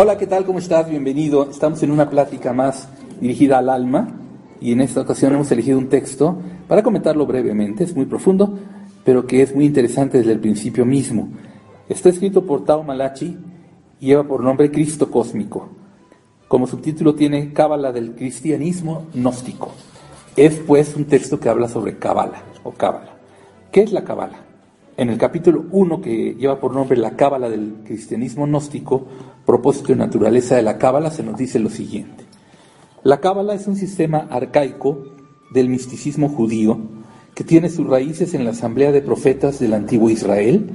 Hola, ¿qué tal? ¿Cómo estás? Bienvenido. Estamos en una plática más dirigida al alma y en esta ocasión hemos elegido un texto para comentarlo brevemente. Es muy profundo, pero que es muy interesante desde el principio mismo. Está escrito por Tao Malachi y lleva por nombre Cristo Cósmico. Como subtítulo tiene Cábala del cristianismo gnóstico. Es pues un texto que habla sobre Cábala o Cábala. ¿Qué es la Cábala? En el capítulo 1 que lleva por nombre La Cábala del cristianismo gnóstico, propósito y naturaleza de la Cábala, se nos dice lo siguiente. La Cábala es un sistema arcaico del misticismo judío que tiene sus raíces en la asamblea de profetas del antiguo Israel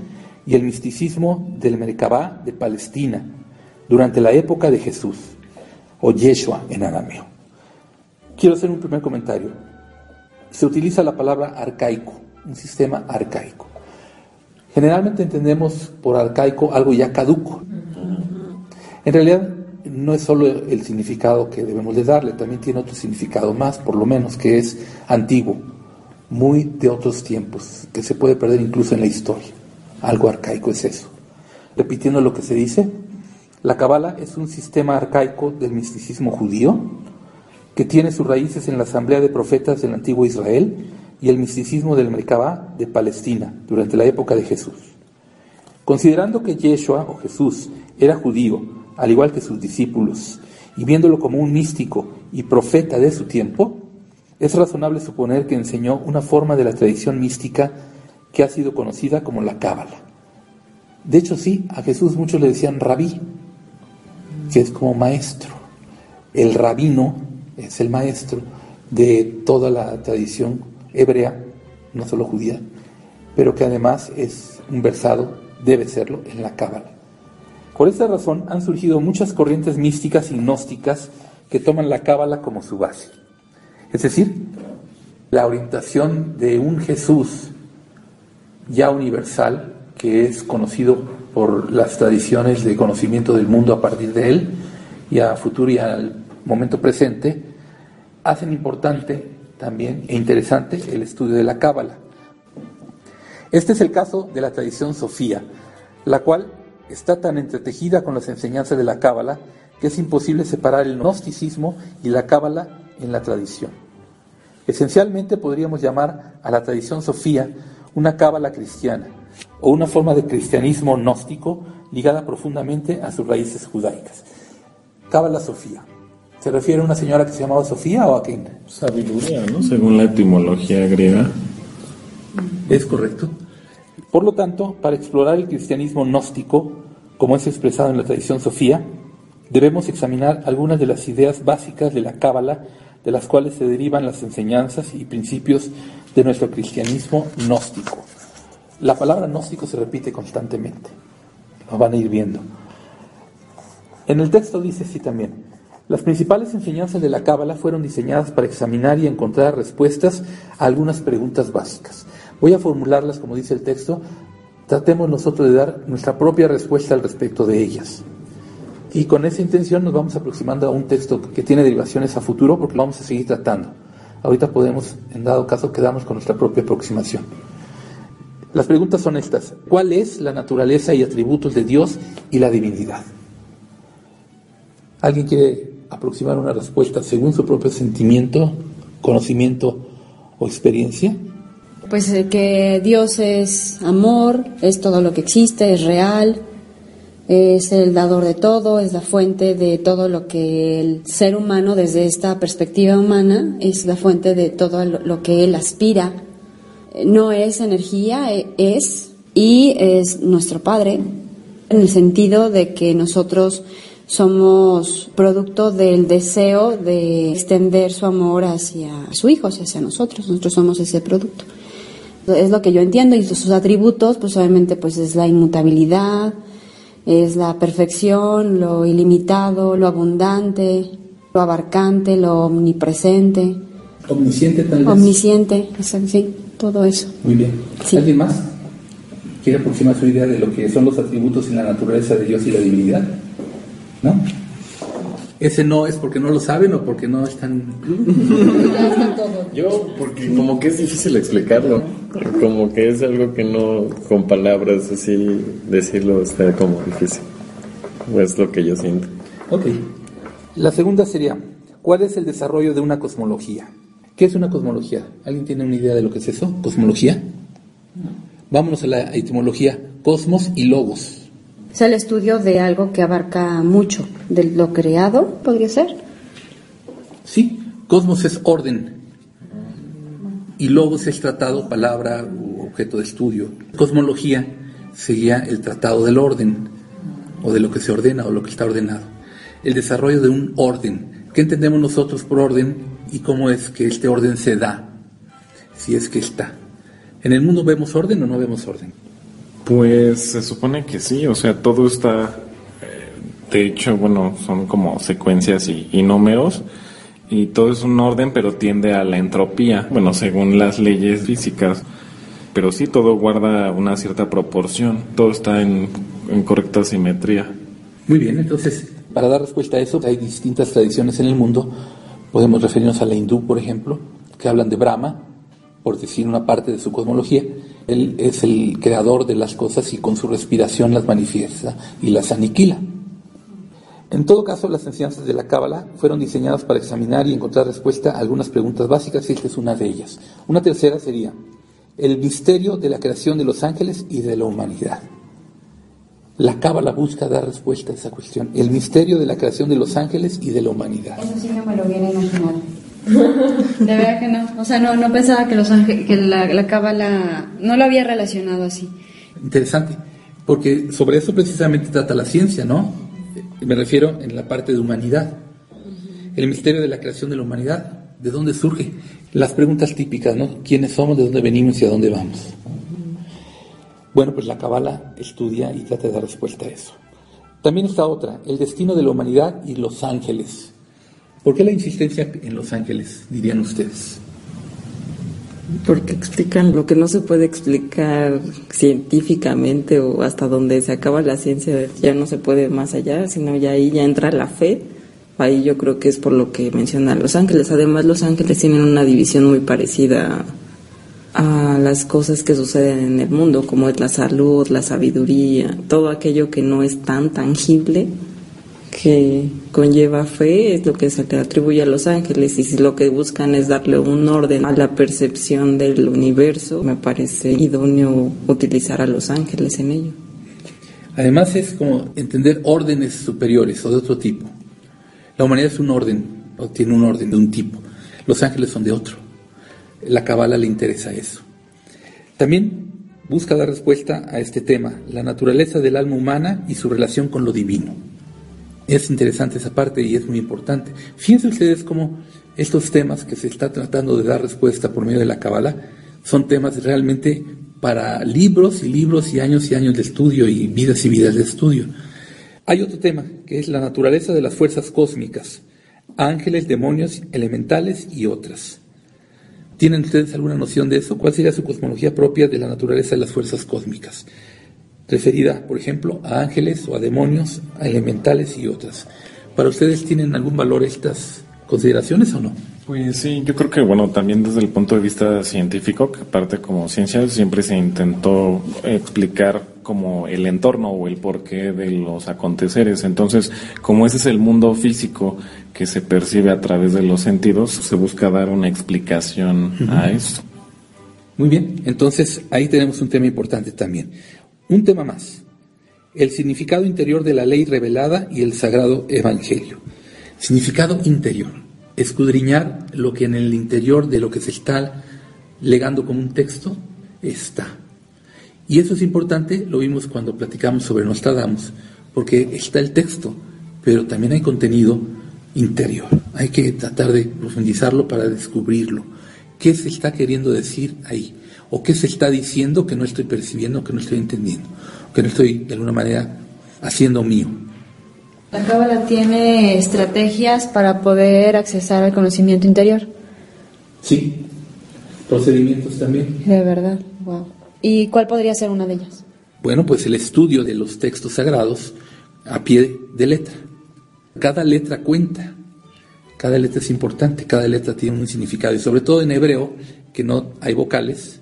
y el misticismo del Merkabah de Palestina durante la época de Jesús, o Yeshua en arameo. Quiero hacer un primer comentario. Se utiliza la palabra arcaico, un sistema arcaico. Generalmente entendemos por arcaico algo ya caduco. En realidad no es solo el significado que debemos de darle, también tiene otro significado más, por lo menos, que es antiguo, muy de otros tiempos, que se puede perder incluso en la historia. Algo arcaico es eso. Repitiendo lo que se dice, la Kabbalah es un sistema arcaico del misticismo judío que tiene sus raíces en la asamblea de profetas del antiguo Israel y el misticismo del Merkabah de Palestina durante la época de Jesús. Considerando que Yeshua o Jesús era judío, al igual que sus discípulos, y viéndolo como un místico y profeta de su tiempo, es razonable suponer que enseñó una forma de la tradición mística que ha sido conocida como la Cábala. De hecho, sí, a Jesús muchos le decían rabí, que es como maestro. El rabino es el maestro de toda la tradición hebrea, no solo judía, pero que además es un versado, debe serlo, en la Cábala. Por esta razón han surgido muchas corrientes místicas y gnósticas que toman la Cábala como su base. Es decir, la orientación de un Jesús ya universal, que es conocido por las tradiciones de conocimiento del mundo a partir de él, y a futuro y al momento presente, hacen importante también e interesante el estudio de la Cábala. Este es el caso de la tradición sofía, la cual está tan entretejida con las enseñanzas de la Cábala que es imposible separar el gnosticismo y la Cábala en la tradición. Esencialmente podríamos llamar a la tradición sofía una Cábala cristiana o una forma de cristianismo gnóstico ligada profundamente a sus raíces judaicas. Cábala Sofía. ¿Se refiere a una señora que se llamaba Sofía o a quién? Sabiduría, ¿no? Según la etimología griega. Es correcto. Por lo tanto, para explorar el cristianismo gnóstico, como es expresado en la tradición sofía, debemos examinar algunas de las ideas básicas de la Cábala, de las cuales se derivan las enseñanzas y principios de nuestro cristianismo gnóstico. La palabra gnóstico se repite constantemente, lo van a ir viendo. En el texto dice así también, las principales enseñanzas de la Cábala fueron diseñadas para examinar y encontrar respuestas a algunas preguntas básicas. Voy a formularlas como dice el texto, tratemos nosotros de dar nuestra propia respuesta al respecto de ellas. Y con esa intención nos vamos aproximando a un texto que tiene derivaciones a futuro porque lo vamos a seguir tratando. Ahorita podemos, en dado caso, quedarnos con nuestra propia aproximación. Las preguntas son estas. ¿Cuál es la naturaleza y atributos de Dios y la divinidad? ¿Alguien quiere aproximar una respuesta según su propio sentimiento, conocimiento o experiencia? Pues que Dios es amor, es todo lo que existe, es real, es el dador de todo, es la fuente de todo lo que el ser humano, desde esta perspectiva humana, es la fuente de todo lo que él aspira. No es energía, es y es nuestro Padre, en el sentido de que nosotros somos producto del deseo de extender su amor hacia su hijo, hacia nosotros. Nosotros somos ese producto. Es lo que yo entiendo y sus atributos, pues obviamente pues es la inmutabilidad, es la perfección, lo ilimitado, lo abundante, lo abarcante, lo omnipresente. Omnisciente tal vez. Omnisciente, sí, todo eso. Muy bien. ¿Alguien más quiere aproximar su idea de lo que son los atributos en la naturaleza de Dios y la divinidad? ¿No? Ese no es porque no lo saben o porque no están. Yo, porque como que es difícil explicarlo. Como que es algo que no, con palabras así, decirlo está como difícil. Es lo que yo siento. Ok. La segunda sería: ¿cuál es el desarrollo de una cosmología? ¿Qué es una cosmología? ¿Alguien tiene una idea de lo que es eso? ¿Cosmología? Vámonos a la etimología: cosmos y logos. Es el estudio de algo que abarca mucho, de lo creado, podría ser. Sí, cosmos es orden y logos es tratado, palabra u objeto de estudio. Cosmología sería el tratado del orden o de lo que se ordena o lo que está ordenado. El desarrollo de un orden. ¿Qué entendemos nosotros por orden y cómo es que este orden se da? Si es que está. ¿En el mundo vemos orden o no vemos orden? Pues se supone que sí, o sea, todo está, eh, de hecho, bueno, son como secuencias y, números, y todo es un orden, pero tiende a la entropía, bueno, según las leyes físicas, pero sí todo guarda una cierta proporción, todo está en, en correcta simetría. Muy bien, entonces, para dar respuesta a eso, hay distintas tradiciones en el mundo, podemos referirnos a la hindú, por ejemplo, que hablan de Brahma, por decir una parte de su cosmología, él es el creador de las cosas y con su respiración las manifiesta y las aniquila. En todo caso, las enseñanzas de la Cábala fueron diseñadas para examinar y encontrar respuesta a algunas preguntas básicas y esta es una de ellas. Una tercera sería el misterio de la creación de los ángeles y de la humanidad. La Cábala busca dar respuesta a esa cuestión, el misterio de la creación de los ángeles y de la humanidad. Eso sí no me lo viene a imaginar. De verdad que no. O sea, no, no pensaba que, los que la cábala no lo había relacionado así. Interesante, porque sobre eso precisamente trata la ciencia, ¿no? Me refiero en la parte de humanidad. El misterio de la creación de la humanidad. ¿De dónde surge? Las preguntas típicas, ¿no? ¿Quiénes somos, de dónde venimos y a dónde vamos? Bueno, pues la Cábala estudia y trata de dar respuesta a eso. También está otra, el destino de la humanidad y los ángeles. ¿Por qué la insistencia en Los Ángeles, dirían ustedes? Porque explican lo que no se puede explicar científicamente o hasta donde se acaba la ciencia, ya no se puede más allá, sino ya ahí ya entra la fe. Ahí yo creo que es por lo que mencionan Los Ángeles. Además, Los Ángeles tienen una división muy parecida a las cosas que suceden en el mundo, como es la salud, la sabiduría, todo aquello que no es tan tangible que conlleva fe es lo que se le atribuye a los ángeles y si lo que buscan es darle un orden a la percepción del universo, me parece idóneo utilizar a los ángeles en ello. Además es como entender órdenes superiores o de otro tipo. La humanidad es un orden, o tiene un orden de un tipo. Los ángeles son de otro. La cabala le interesa eso. También busca dar respuesta a este tema, la naturaleza del alma humana y su relación con lo divino. Es interesante esa parte y es muy importante. Fíjense ustedes cómo estos temas que se está tratando de dar respuesta por medio de la Kabbalah son temas realmente para libros y libros y años y años de estudio y vidas y vidas de estudio. Hay otro tema que es la naturaleza de las fuerzas cósmicas, ángeles, demonios, elementales y otras. ¿Tienen ustedes alguna noción de eso? ¿Cuál sería su cosmología propia de la naturaleza de las fuerzas cósmicas? Referida, por ejemplo, a ángeles o a demonios, a elementales y otras. ¿Para ustedes tienen algún valor estas consideraciones o no? Pues sí, yo creo que bueno, también desde el punto de vista científico, que aparte como ciencia siempre se intentó explicar como el entorno o el porqué de los aconteceres. Entonces, como ese es el mundo físico que se percibe a través de los sentidos, se busca dar una explicación a eso. Muy bien, entonces ahí tenemos un tema importante también. Un tema más, el significado interior de la ley revelada y el sagrado evangelio. Significado interior, escudriñar lo que en el interior de lo que se está legando como un texto está. Y eso es importante, lo vimos cuando platicamos sobre Nostradamus, porque está el texto, pero también hay contenido interior. Hay que tratar de profundizarlo para descubrirlo. ¿Qué se está queriendo decir ahí? ¿O qué se está diciendo que no estoy percibiendo, que no estoy entendiendo, que no estoy de alguna manera haciendo mío? La cábala tiene estrategias para poder accesar al conocimiento interior. Sí, procedimientos también. De verdad, wow. ¿Y cuál podría ser una de ellas? Bueno, pues el estudio de los textos sagrados a pie de letra. Cada letra cuenta, cada letra es importante, cada letra tiene un significado y sobre todo en hebreo, que no hay vocales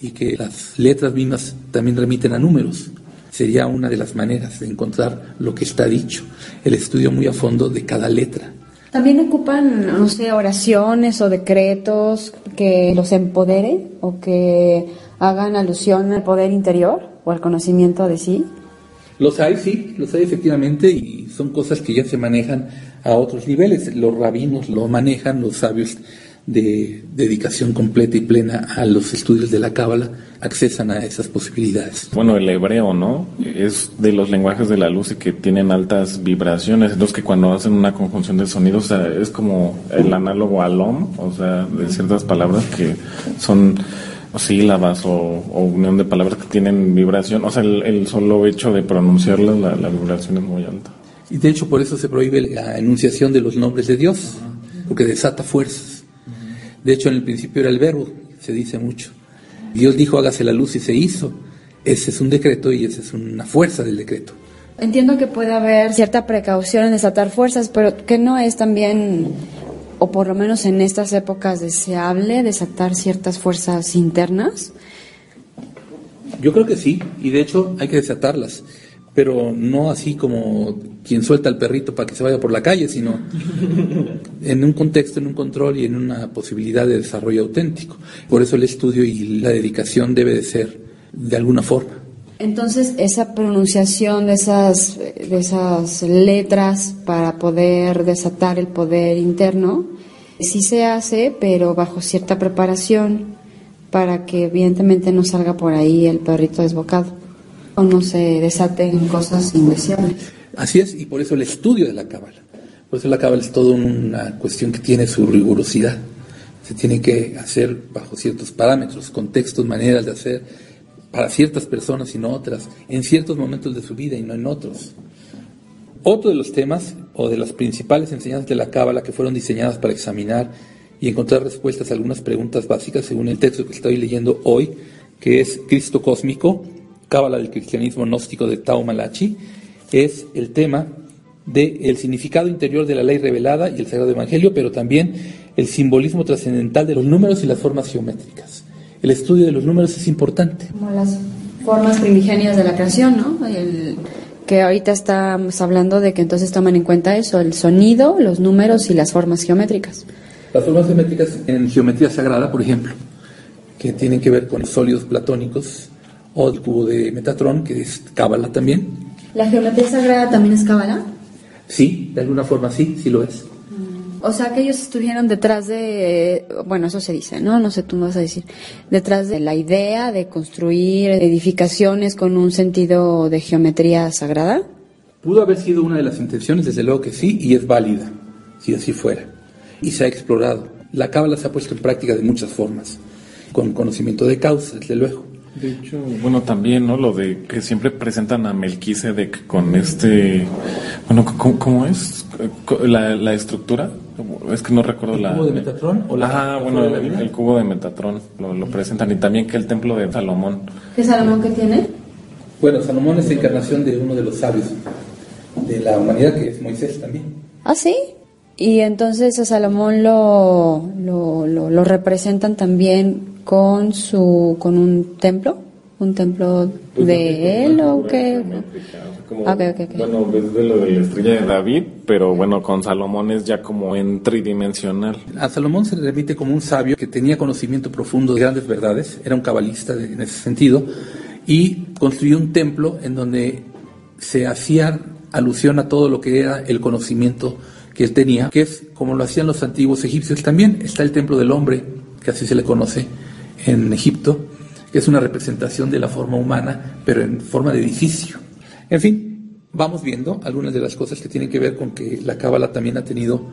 y que las letras mismas también remiten a números. Sería una de las maneras de encontrar lo que está dicho, el estudio muy a fondo de cada letra. ¿También ocupan, no sé, oraciones o decretos que los empodere o que hagan alusión al poder interior o al conocimiento de sí? Los hay, sí, los hay efectivamente y son cosas que ya se manejan a otros niveles. Los rabinos lo manejan, los sabios de dedicación completa y plena a los estudios de la Cábala accesan a esas posibilidades. Bueno, el hebreo, ¿no? Es de los lenguajes de la luz y que tienen altas vibraciones, entonces que cuando hacen una conjunción de sonidos, es como el análogo al om, o sea, de ciertas palabras que son sílabas o, o, unión de palabras que tienen vibración. O sea, el, solo hecho de pronunciarlas, la, vibración es muy alta. Y de hecho por eso se prohíbe la enunciación de los nombres de Dios, porque desata fuerzas. De hecho en el principio era el verbo, se dice mucho. Dios dijo hágase la luz y se hizo. Ese es un decreto y esa es una fuerza del decreto. Entiendo que puede haber cierta precaución en desatar fuerzas, pero que no es también o por lo menos en estas épocas deseable desatar ciertas fuerzas internas? Yo creo que sí, y de hecho hay que desatarlas, pero no así como quien suelta al perrito para que se vaya por la calle, sino en un contexto, en un control y en una posibilidad de desarrollo auténtico. Por eso el estudio y la dedicación debe de ser de alguna forma. Entonces, esa pronunciación de esas, de esas letras para poder desatar el poder interno, sí se hace, pero bajo cierta preparación para que evidentemente no salga por ahí el perrito desbocado no se desaten cosas indeseables. Así es, y por eso el estudio de la cábala. Por eso la cábala es toda una cuestión que tiene su rigurosidad. Se tiene que hacer bajo ciertos parámetros, contextos, maneras de hacer para ciertas personas y no otras, en ciertos momentos de su vida y no en otros. Otro de los temas o de las principales enseñanzas de la Cábala que fueron diseñadas para examinar y encontrar respuestas a algunas preguntas básicas según el texto que estoy leyendo hoy, que es Cristo Cósmico, Cábala del Cristianismo Gnóstico de Tao Malachi, es el tema del significado interior de la ley revelada y el Sagrado Evangelio, pero también el simbolismo trascendental de los números y las formas geométricas el estudio de los números es importante. Como las formas primigenias de la creación, ¿no? que ahorita estamos hablando de que entonces toman en cuenta eso, el sonido, los números y las formas geométricas. Las formas geométricas en geometría sagrada, por ejemplo, que tienen que ver con sólidos platónicos o el cubo de Metatrón, que es cábala también. ¿La geometría sagrada también es cábala? Sí, de alguna forma sí, sí lo es. O sea, que ellos estuvieron detrás de, bueno, eso se dice, ¿no? No sé, tú me vas a decir, detrás de la idea de construir edificaciones con un sentido de geometría sagrada. Pudo haber sido una de las intenciones, desde luego que sí, y es válida, si así fuera. Y se ha explorado. La cábala se ha puesto en práctica de muchas formas, con conocimiento de causa, desde luego. De hecho, bueno, también, ¿no? Lo de que siempre presentan a Melquisedec con este, bueno, ¿cómo, es la, la, estructura? Es que no recuerdo ¿El la... cubo de Metatrón? O la, ah, bueno, el, cubo de Metatrón lo, presentan y también que el templo de Salomón. ¿Qué Salomón que tiene? Bueno, Salomón es la encarnación de uno de los sabios de la humanidad, que es Moisés también. ¿Ah, sí? Y entonces a Salomón lo, lo, lo representan también con su con un templo, un templo pues de él o qué? Bueno, desde lo de la estrella de David, pero bueno, con Salomón es ya como en tridimensional. A Salomón se le remite como un sabio que tenía conocimiento profundo de grandes verdades, era un cabalista en ese sentido, y construyó un templo en donde se hacía alusión a todo lo que era el conocimiento que él tenía, que es como lo hacían los antiguos egipcios también. Está el templo del hombre, que así se le conoce, en Egipto, que es una representación de la forma humana, pero en forma de edificio. En fin, vamos viendo algunas de las cosas que tienen que ver con que la cábala también ha tenido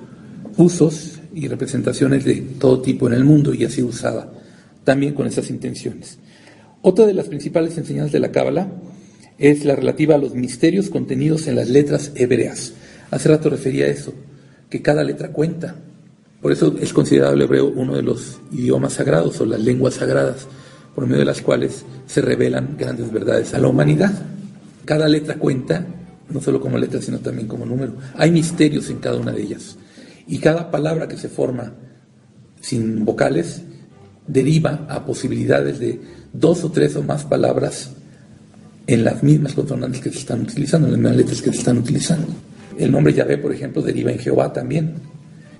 usos y representaciones de todo tipo en el mundo y ha sido usada también con esas intenciones. Otra de las principales enseñanzas de la cábala es la relativa a los misterios contenidos en las letras hebreas. Hace rato refería a eso, que cada letra cuenta. Por eso es considerado el hebreo uno de los idiomas sagrados o las lenguas sagradas, por medio de las cuales se revelan grandes verdades a la humanidad. Cada letra cuenta, no solo como letra, sino también como número. Hay misterios en cada una de ellas. Y cada palabra que se forma sin vocales deriva a posibilidades de dos o tres o más palabras en las mismas consonantes que se están utilizando, en las mismas letras que se están utilizando. El nombre Yahvé, por ejemplo, deriva en Jehová también.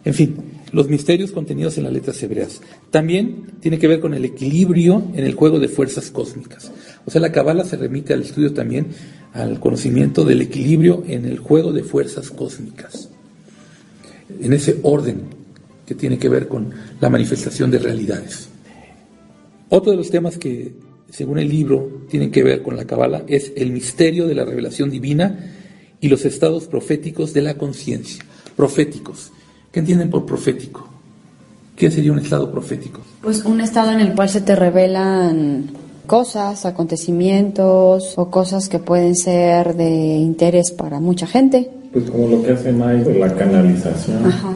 En fin, los misterios contenidos en las letras hebreas. También tiene que ver con el equilibrio en el juego de fuerzas cósmicas. O sea, la Kabbalah se remite al estudio también al conocimiento del equilibrio en el juego de fuerzas cósmicas. En ese orden que tiene que ver con la manifestación de realidades. Otro de los temas que, según el libro, tienen que ver con la Kabbalah es el misterio de la revelación divina y los estados proféticos de la conciencia. Proféticos. ¿Qué entienden por profético? ¿Qué sería un estado profético? Pues un estado en el cual se te revelan cosas, acontecimientos o cosas que pueden ser de interés para mucha gente. Pues como lo que hace Mike, la canalización. Ajá.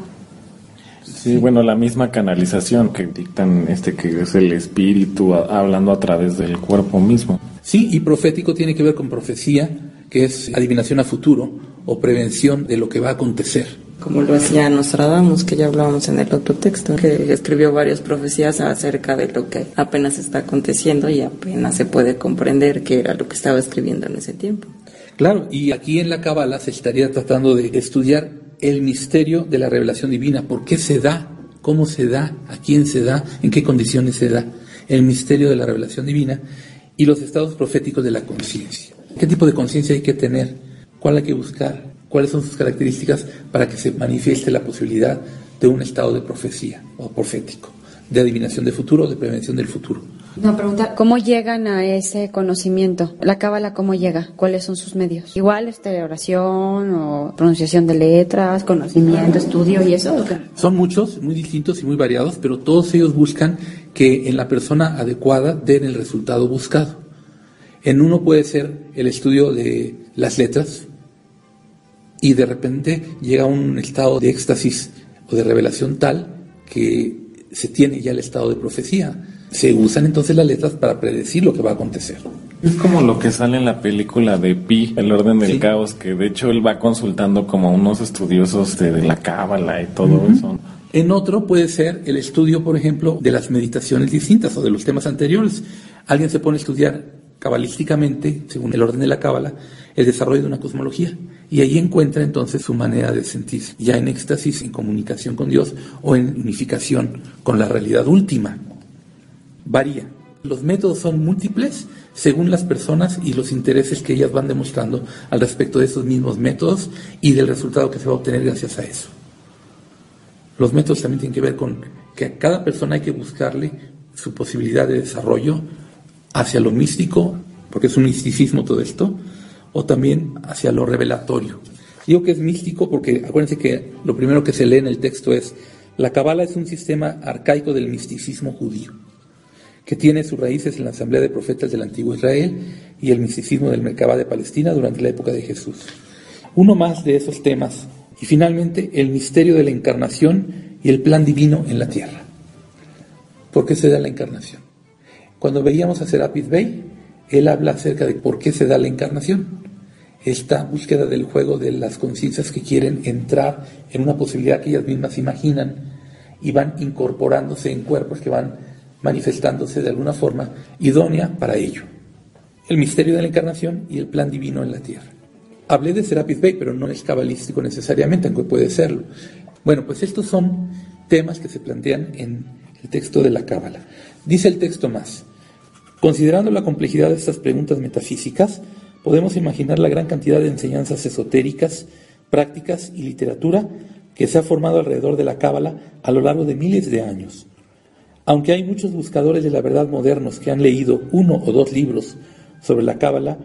Sí, bueno, la misma canalización que dictan este que es el espíritu hablando a través del cuerpo mismo. Sí, y profético tiene que ver con profecía, que es adivinación a futuro o prevención de lo que va a acontecer. Como lo hacía Nostradamus, que ya hablábamos en el otro texto, que escribió varias profecías acerca de lo que apenas está aconteciendo y apenas se puede comprender qué era lo que estaba escribiendo en ese tiempo. Claro, y aquí en la Cábala se estaría tratando de estudiar el misterio de la revelación divina. ¿Por qué se da? ¿Cómo se da? ¿A quién se da? ¿En qué condiciones se da? El misterio de la revelación divina y los estados proféticos de la conciencia. ¿Qué tipo de conciencia hay que tener? ¿Cuál hay que buscar? ¿Cuáles son sus características para que se manifieste la posibilidad de un estado de profecía o profético, de adivinación del futuro o de prevención del futuro? Una pregunta, ¿cómo llegan a ese conocimiento? ¿La cábala cómo llega? ¿Cuáles son sus medios? ¿Igual este, oración o pronunciación de letras, conocimiento, estudio y eso? Son muchos, muy distintos y muy variados, pero todos ellos buscan que en la persona adecuada den el resultado buscado. En uno puede ser el estudio de las letras y de repente llega a un estado de éxtasis o de revelación tal que se tiene ya el estado de profecía se usan entonces las letras para predecir lo que va a acontecer. Es como lo que sale en la película de Pi, El orden del caos, que de hecho él va consultando como unos estudiosos de, la cábala y todo eso. En otro puede ser el estudio, por ejemplo, de las meditaciones distintas o de los temas anteriores. Alguien se pone a estudiar cabalísticamente, según el orden de la cábala, el desarrollo de una cosmología. Y ahí encuentra entonces su manera de sentir, ya en éxtasis, en comunicación con Dios o en unificación con la realidad última varía. Los métodos son múltiples según las personas y los intereses que ellas van demostrando al respecto de esos mismos métodos y del resultado que se va a obtener gracias a eso. Los métodos también tienen que ver con que a cada persona hay que buscarle su posibilidad de desarrollo hacia lo místico, porque es un misticismo todo esto, o también hacia lo revelatorio. Digo que es místico porque acuérdense que lo primero que se lee en el texto es, la Kabbalah es un sistema arcaico del misticismo judío que tiene sus raíces en la Asamblea de Profetas del Antiguo Israel y el misticismo del Merkabah de Palestina durante la época de Jesús. Uno más de esos temas. Y finalmente, el misterio de la encarnación y el plan divino en la tierra. ¿Por qué se da la encarnación? Cuando veíamos a Serapis Bey, él habla acerca de por qué se da la encarnación. Esta búsqueda del juego de las conciencias que quieren entrar en una posibilidad que ellas mismas imaginan y van incorporándose en cuerpos que van manifestándose de alguna forma idónea para ello. El misterio de la encarnación y el plan divino en la tierra. Hablé de Serapis Bey, pero no es cabalístico necesariamente, aunque puede serlo. Bueno, pues estos son temas que se plantean en el texto de la Cábala. Dice el texto más, considerando la complejidad de estas preguntas metafísicas, podemos imaginar la gran cantidad de enseñanzas esotéricas, prácticas y literatura que se ha formado alrededor de la Cábala a lo largo de miles de años. Aunque hay muchos buscadores de la verdad modernos que han leído uno o dos libros sobre la Cábala,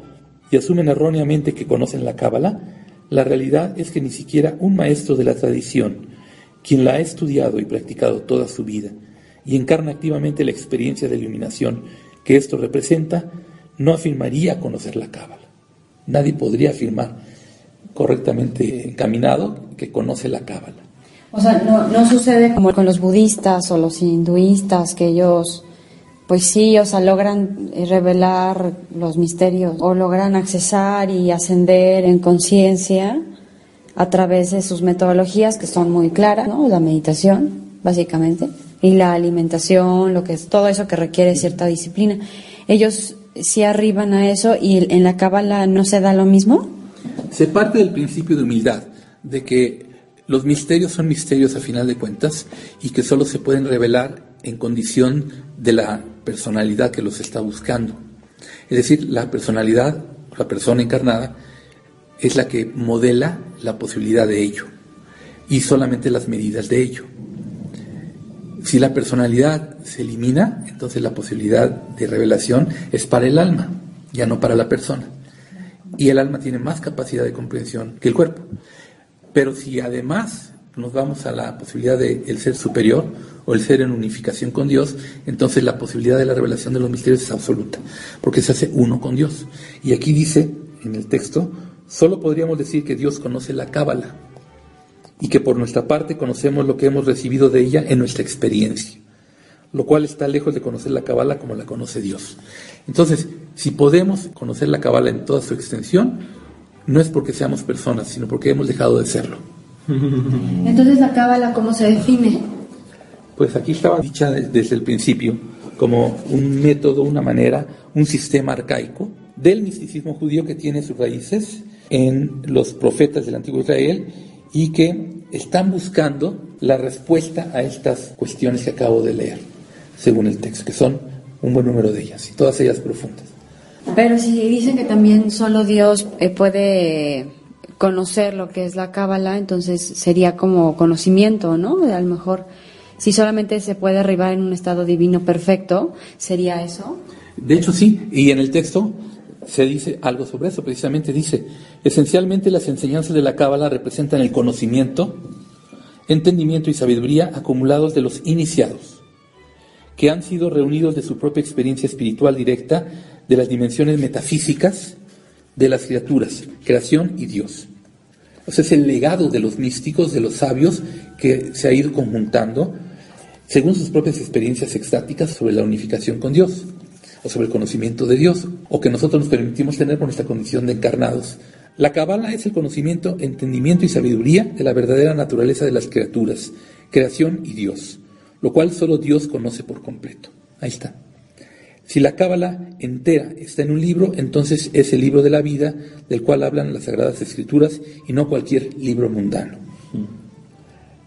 y asumen erróneamente que conocen la Cábala, la realidad es que ni siquiera un maestro de la tradición, quien la ha estudiado y practicado toda su vida y encarna activamente la experiencia de iluminación que esto representa, no afirmaría conocer la Cábala. Nadie podría afirmar correctamente encaminado que conoce la Cábala. O sea, no, no sucede como con los budistas o los hinduistas, que ellos, pues sí, o sea, logran eh, revelar los misterios o logran accesar y ascender en conciencia a través de sus metodologías que son muy claras, ¿no? La meditación, básicamente, y la alimentación, lo que es todo eso que requiere cierta disciplina. Ellos sí arriban a eso y en la cábala no se da lo mismo. Se parte del principio de humildad, de que los misterios son misterios a final de cuentas y que solo se pueden revelar en condición de la personalidad que los está buscando. Es decir, la personalidad, la persona encarnada, es la que modela la posibilidad de ello y solamente las medidas de ello. Si la personalidad se elimina, entonces la posibilidad de revelación es para el alma, ya no para la persona. Y el alma tiene más capacidad de comprensión que el cuerpo. Pero si además nos vamos a la posibilidad del ser superior o el ser en unificación con Dios, entonces la posibilidad de la revelación de los misterios es absoluta, porque se hace uno con Dios. Y aquí dice en el texto, solo podríamos decir que Dios conoce la cábala y que por nuestra parte conocemos lo que hemos recibido de ella en nuestra experiencia, lo cual está lejos de conocer la cábala como la conoce Dios. Entonces, si podemos conocer la cábala en toda su extensión, no es porque seamos personas, sino porque hemos dejado de serlo. Entonces la cábala, ¿cómo se define? Pues aquí estaba dicha desde el principio como un método, una manera, un sistema arcaico del misticismo judío que tiene sus raíces en los profetas del antiguo Israel y que están buscando la respuesta a estas cuestiones que acabo de leer, según el texto, que son un buen número de ellas, y todas ellas profundas. Pero si dicen que también solo Dios eh, puede conocer lo que es la cábala, entonces sería como conocimiento, ¿no? A lo mejor, si solamente se puede arribar en un estado divino perfecto, ¿sería eso? De hecho, sí, y en el texto se dice algo sobre eso, precisamente dice, esencialmente las enseñanzas de la cábala representan el conocimiento, entendimiento y sabiduría acumulados de los iniciados, que han sido reunidos de su propia experiencia espiritual directa de las dimensiones metafísicas de las criaturas, creación y Dios. O sea, es el legado de los místicos, de los sabios, que se ha ido conjuntando según sus propias experiencias extáticas sobre la unificación con Dios, o sobre el conocimiento de Dios, o que nosotros nos permitimos tener por nuestra condición de encarnados. La cabala es el conocimiento, entendimiento y sabiduría de la verdadera naturaleza de las criaturas, creación y Dios, lo cual solo Dios conoce por completo. Ahí está. Si la cábala entera está en un libro, entonces es el libro de la vida del cual hablan las Sagradas Escrituras y no cualquier libro mundano.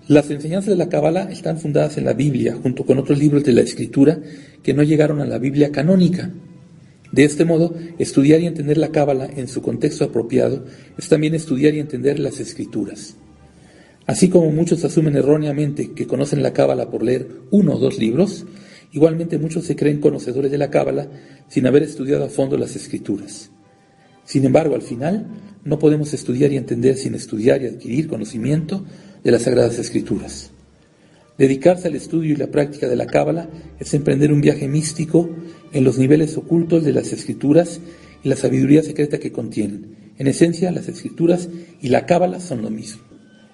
Las enseñanzas de la cábala están fundadas en la Biblia, junto con otros libros de la Escritura que no llegaron a la Biblia canónica. De este modo, estudiar y entender la cábala en su contexto apropiado es también estudiar y entender las Escrituras. Así como muchos asumen erróneamente que conocen la cábala por leer uno o dos libros, Igualmente muchos se creen conocedores de la Cábala sin haber estudiado a fondo las escrituras. Sin embargo, al final, no podemos estudiar y entender sin estudiar y adquirir conocimiento de las Sagradas Escrituras. Dedicarse al estudio y la práctica de la Cábala es emprender un viaje místico en los niveles ocultos de las Escrituras y la sabiduría secreta que contienen. En esencia, las Escrituras y la Cábala son lo mismo.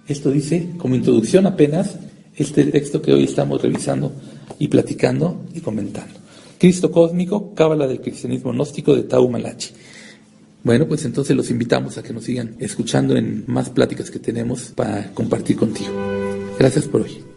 Esto dice, como introducción apenas, este texto que hoy estamos revisando y platicando y comentando. Cristo cósmico, cábala del cristianismo gnóstico de Tau Malachi. Bueno, pues entonces los invitamos a que nos sigan escuchando en más pláticas que tenemos para compartir contigo. Gracias por hoy.